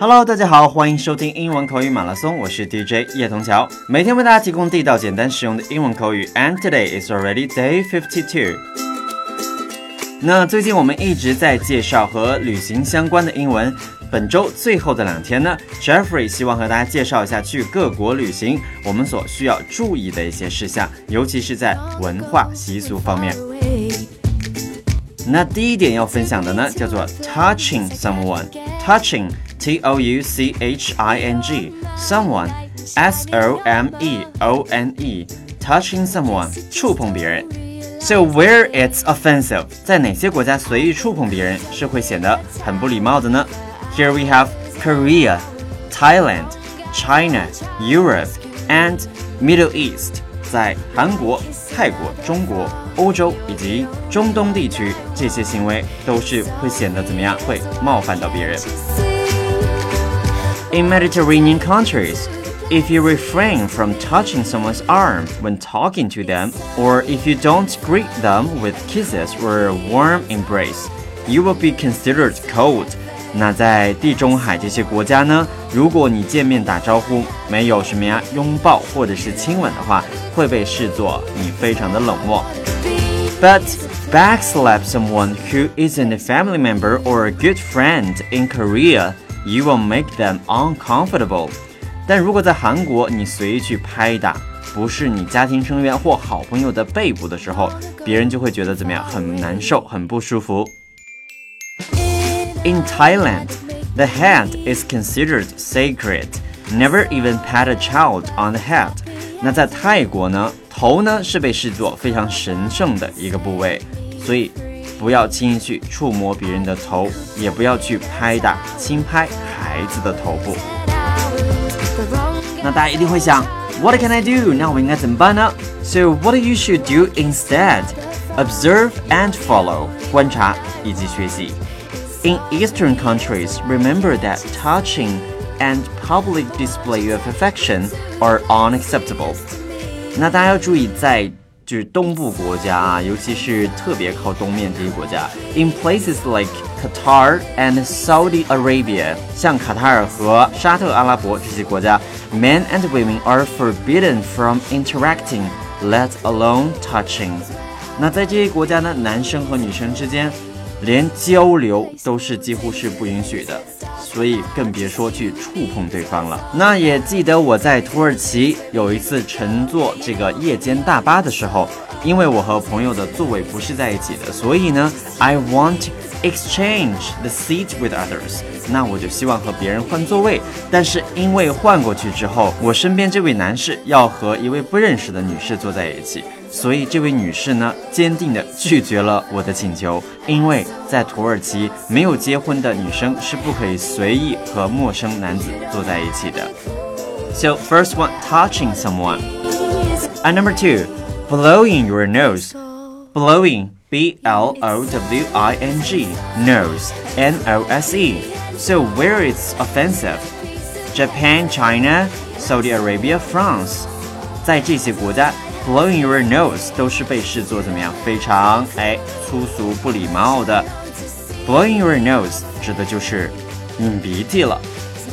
Hello，大家好，欢迎收听英文口语马拉松，我是 DJ 叶童桥，每天为大家提供地道、简单、实用的英文口语。And today is already day fifty-two。那最近我们一直在介绍和旅行相关的英文。本周最后的两天呢，Jeffrey 希望和大家介绍一下去各国旅行我们所需要注意的一些事项，尤其是在文化习俗方面。那第一点要分享的呢，叫做 touching someone，touching，t o u c h i n g，someone，s o m e o n e，touching someone，触碰别人。So where it's offensive，在哪些国家随意触碰别人是会显得很不礼貌的呢？Here we have Korea, Thailand, China, Europe, and Middle East。在韩国、泰国、中国、欧洲以及中东地区，这些行为都是会显得怎么样？会冒犯到别人。 In Mediterranean countries, if you refrain from touching someone's arm when talking to them, or if you don't greet them with kisses or a warm embrace, you will be considered cold 那在地中海这些国家呢，如果你见面打招呼没有什么呀拥抱或者是亲吻的话，会被视作你非常的冷漠。But backslap someone who isn't a family member or a good friend in Korea, you will make them uncomfortable. 但如果在韩国你随意去拍打不是你家庭成员或好朋友的背部的时候，别人就会觉得怎么样？很难受，很不舒服。In Thailand, the hand is considered sacred. Never even pat a child on the head. 那在泰国呢，头呢是被视作非常神圣的一个部位，所以 不要轻易去触摸别人的头，也不要去拍打、轻拍孩子的头部。那大家一定会想，What can I do？那我应该怎么办呢？So what you should do instead? Observe and follow，观察以及学习。in Eastern countries, remember that touching and public display of affection are unacceptable. 那大家要注意，在 就是东部国家啊，尤其是特别靠东面这些国家，in places like Qatar and Saudi Arabia，像卡塔尔和沙特阿拉伯这些国家，men and women are forbidden from interacting, let alone touching。那在这些国家呢，男生和女生之间连交流都是几乎是不允许的，所以更别说去触碰对方了。那也记得我在土耳其有一次乘坐这个夜间大巴的时候，因为我和朋友的座位不是在一起的，所以呢，I want exchange the seat with others。那我就希望和别人换座位，但是因为换过去之后，我身边这位男士要和一位不认识的女士坐在一起。所以这位女士呢，坚定地拒绝了我的请求，因为在土耳其，没有结婚的女生是不可以随意和陌生男子坐在一起的。So first one, touching someone. And number two, blowing your nose. Blowing, B-L-O-W-I-N-G, nose, N-O-S-E. So where it's offensive? Japan, China, Saudi Arabia, France. 在这些国家。 Blowing your nose 都是被视作怎么样？非常哎粗俗不礼貌的。Blowing your nose 指的就是擤鼻涕了。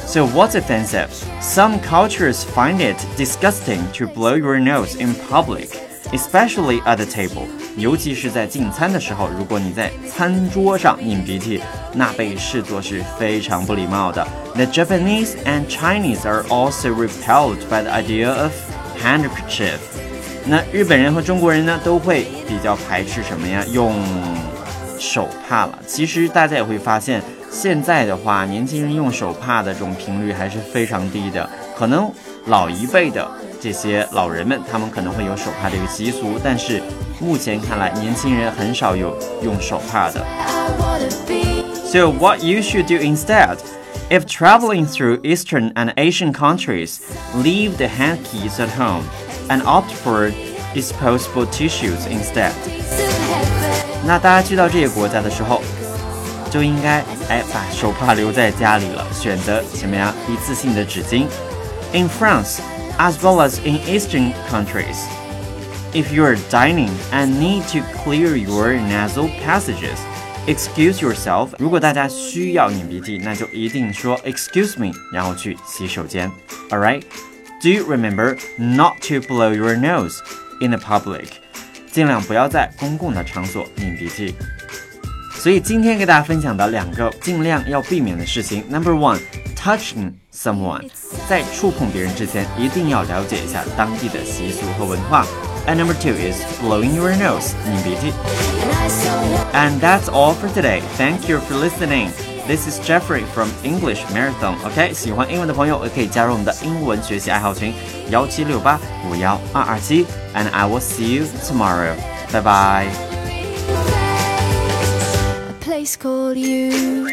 So what's offensive? Some cultures find it disgusting to blow your nose in public, especially at the table. 尤其是在进餐的时候，如果你在餐桌上擤鼻涕，那被视作是非常不礼貌的。The Japanese and Chinese are also repelled by the idea of handkerchief. 那日本人和中国人呢，都会比较排斥什么呀？用手帕了。其实大家也会发现，现在的话，年轻人用手帕的这种频率还是非常低的。可能老一辈的这些老人们，他们可能会有手帕这个习俗，但是目前看来，年轻人很少有用手帕的。So what you should do instead? If traveling through Eastern and Asian countries, leave the hand keys at home and opt for disposable tissues instead。那大家去到这些国家的时候，就应该哎把手帕留在家里了，选择什么呀？一次性的纸巾。In France, as well as in Eastern countries, if you are dining and need to clear your nasal passages, excuse yourself。如果大家需要擤鼻涕，那就一定说 excuse me，然后去洗手间。All right? Do you remember not to blow your nose in the public？尽量不要在公共的场所擤鼻涕。所以今天给大家分享的两个尽量要避免的事情，Number one，touching someone，在触碰别人之前，一定要了解一下当地的习俗和文化。And number two is blowing your nose, 擤鼻涕。And that's all for today. Thank you for listening. This is Jeffrey from English Marathon. OK，喜欢英文的朋友也可以加入我们的英文学习爱好群幺七六八五幺二二七。And I will see you tomorrow. Bye bye. place called you.